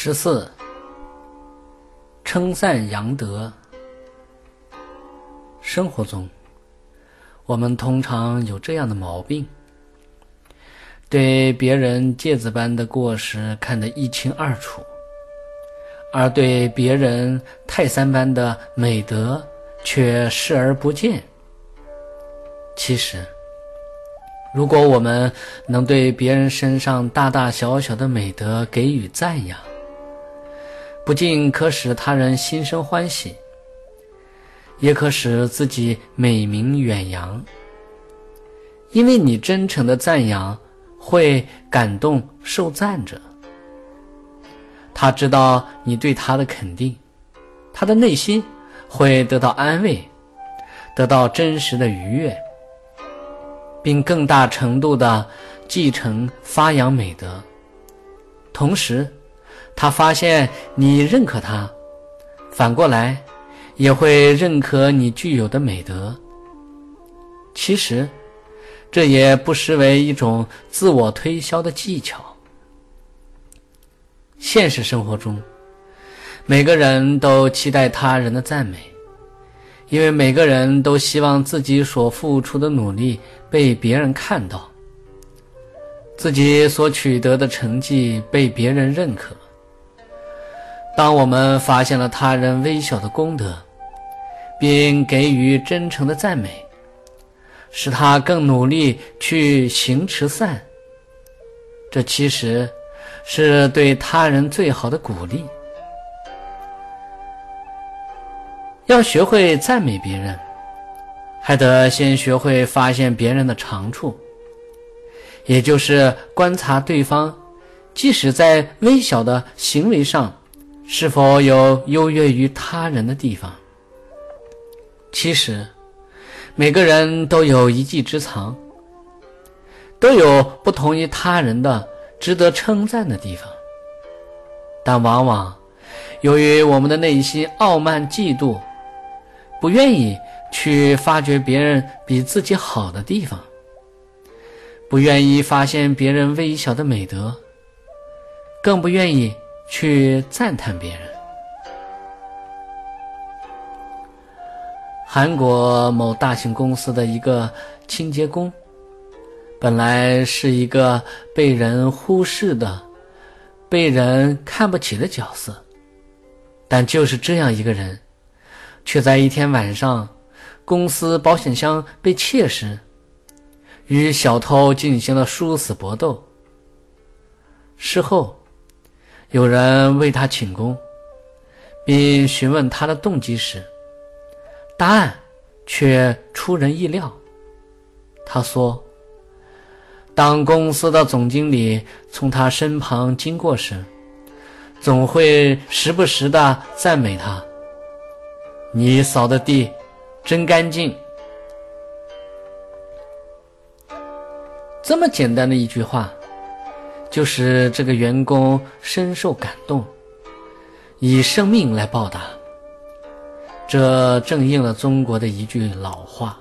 十四，称赞扬德。生活中，我们通常有这样的毛病：对别人芥子般的过失看得一清二楚，而对别人泰山般的美德却视而不见。其实，如果我们能对别人身上大大小小的美德给予赞扬，不仅可使他人心生欢喜，也可使自己美名远扬。因为你真诚的赞扬会感动受赞者，他知道你对他的肯定，他的内心会得到安慰，得到真实的愉悦，并更大程度的继承发扬美德，同时。他发现你认可他，反过来也会认可你具有的美德。其实，这也不失为一种自我推销的技巧。现实生活中，每个人都期待他人的赞美，因为每个人都希望自己所付出的努力被别人看到，自己所取得的成绩被别人认可。当我们发现了他人微小的功德，并给予真诚的赞美，使他更努力去行持善，这其实是对他人最好的鼓励。要学会赞美别人，还得先学会发现别人的长处，也就是观察对方，即使在微小的行为上。是否有优越于他人的地方？其实，每个人都有一技之长，都有不同于他人的值得称赞的地方。但往往由于我们的内心傲慢、嫉妒，不愿意去发掘别人比自己好的地方，不愿意发现别人微小的美德，更不愿意。去赞叹别人。韩国某大型公司的一个清洁工，本来是一个被人忽视的、被人看不起的角色，但就是这样一个人，却在一天晚上，公司保险箱被窃时，与小偷进行了殊死搏斗。事后。有人为他请功，并询问他的动机时，答案却出人意料。他说：“当公司的总经理从他身旁经过时，总会时不时的赞美他：‘你扫的地真干净。’这么简单的一句话。”就使这个员工深受感动，以生命来报答。这正应了中国的一句老话：“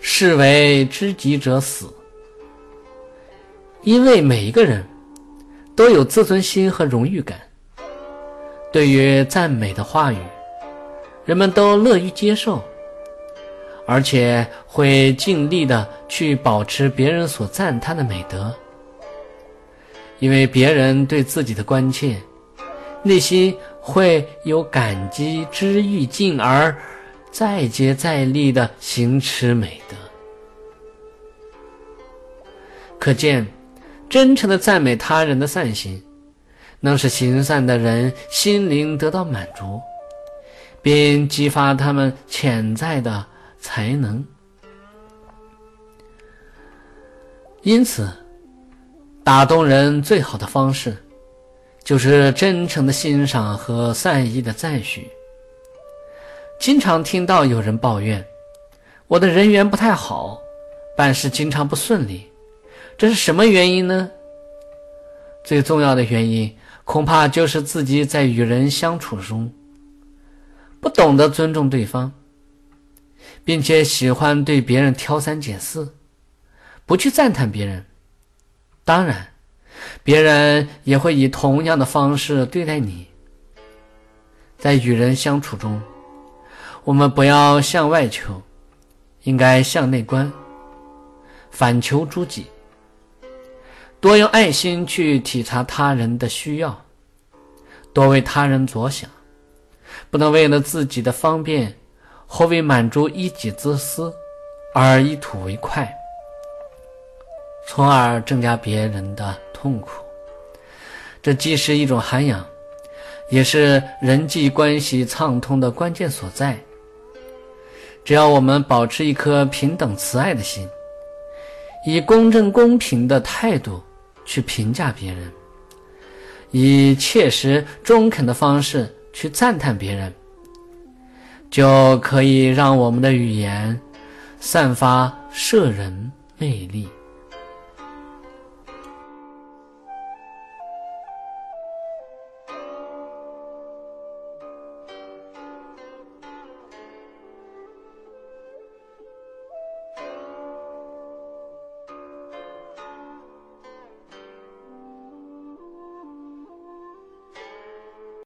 士为知己者死。”因为每一个人都有自尊心和荣誉感，对于赞美的话语，人们都乐于接受，而且会尽力的去保持别人所赞叹的美德。因为别人对自己的关切，内心会有感激之欲，进而再接再厉的行持美德。可见，真诚的赞美他人的善行，能使行善的人心灵得到满足，并激发他们潜在的才能。因此。打动人最好的方式，就是真诚的欣赏和善意的赞许。经常听到有人抱怨，我的人缘不太好，办事经常不顺利，这是什么原因呢？最重要的原因，恐怕就是自己在与人相处中，不懂得尊重对方，并且喜欢对别人挑三拣四，不去赞叹别人。当然，别人也会以同样的方式对待你。在与人相处中，我们不要向外求，应该向内观，反求诸己，多用爱心去体察他人的需要，多为他人着想，不能为了自己的方便或为满足一己之私而一吐为快，从而增加别人的痛苦。这既是一种涵养。也是人际关系畅通的关键所在。只要我们保持一颗平等慈爱的心，以公正公平的态度去评价别人，以切实中肯的方式去赞叹别人，就可以让我们的语言散发摄人魅力。